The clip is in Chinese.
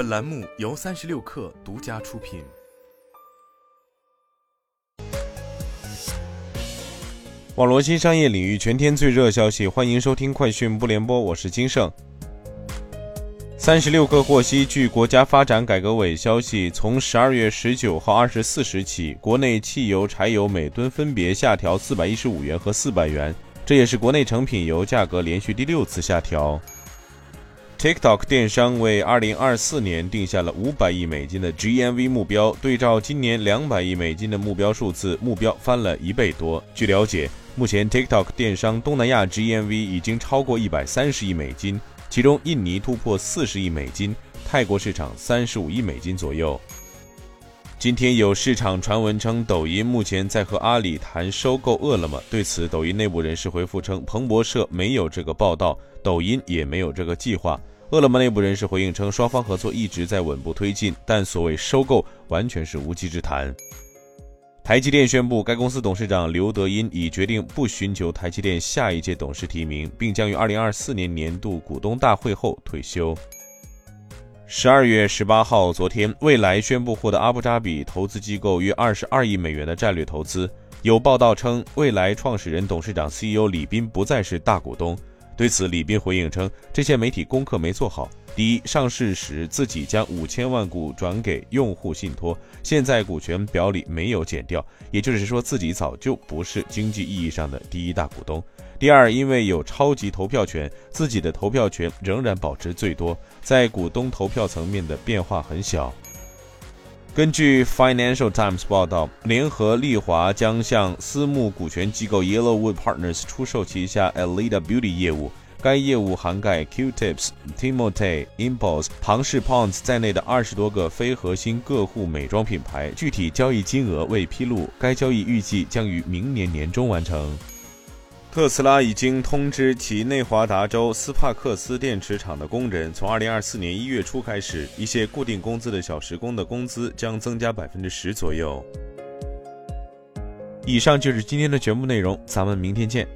本栏目由三十六氪独家出品。网络新商业领域全天最热消息，欢迎收听快讯不联播，我是金盛。三十六氪获悉，据国家发展改革委消息，从十二月十九号二十四时起，国内汽油、柴油每吨分别下调四百一十五元和四百元，这也是国内成品油价格连续第六次下调。TikTok 电商为2024年定下了500亿美金的 GMV 目标，对照今年200亿美金的目标数字，目标翻了一倍多。据了解，目前 TikTok 电商东南亚 GMV 已经超过130亿美金，其中印尼突破40亿美金，泰国市场35亿美金左右。今天有市场传闻称，抖音目前在和阿里谈收购饿了么。对此，抖音内部人士回复称，彭博社没有这个报道，抖音也没有这个计划。饿了么内部人士回应称，双方合作一直在稳步推进，但所谓收购完全是无稽之谈。台积电宣布，该公司董事长刘德音已决定不寻求台积电下一届董事提名，并将于二零二四年年度股东大会后退休。十二月十八号，昨天，未来宣布获得阿布扎比投资机构约二十二亿美元的战略投资。有报道称，未来创始人、董事长、CEO 李斌不再是大股东。对此，李斌回应称，这些媒体功课没做好。第一，上市时自己将五千万股转给用户信托，现在股权表里没有减掉，也就是说自己早就不是经济意义上的第一大股东。第二，因为有超级投票权，自己的投票权仍然保持最多，在股东投票层面的变化很小。根据 Financial Times 报道，联合利华将向私募股权机构 Yellowwood Partners 出售旗下 Elida Beauty 业务。该业务涵盖 Q-Tips、Timotei、Impulse、庞氏 Ponds 在内的二十多个非核心个护美妆品牌，具体交易金额未披露。该交易预计将于明年年中完成。特斯拉已经通知其内华达州斯帕克斯电池厂的工人，从二零二四年一月初开始，一些固定工资的小时工的工资将增加百分之十左右。以上就是今天的全部内容，咱们明天见。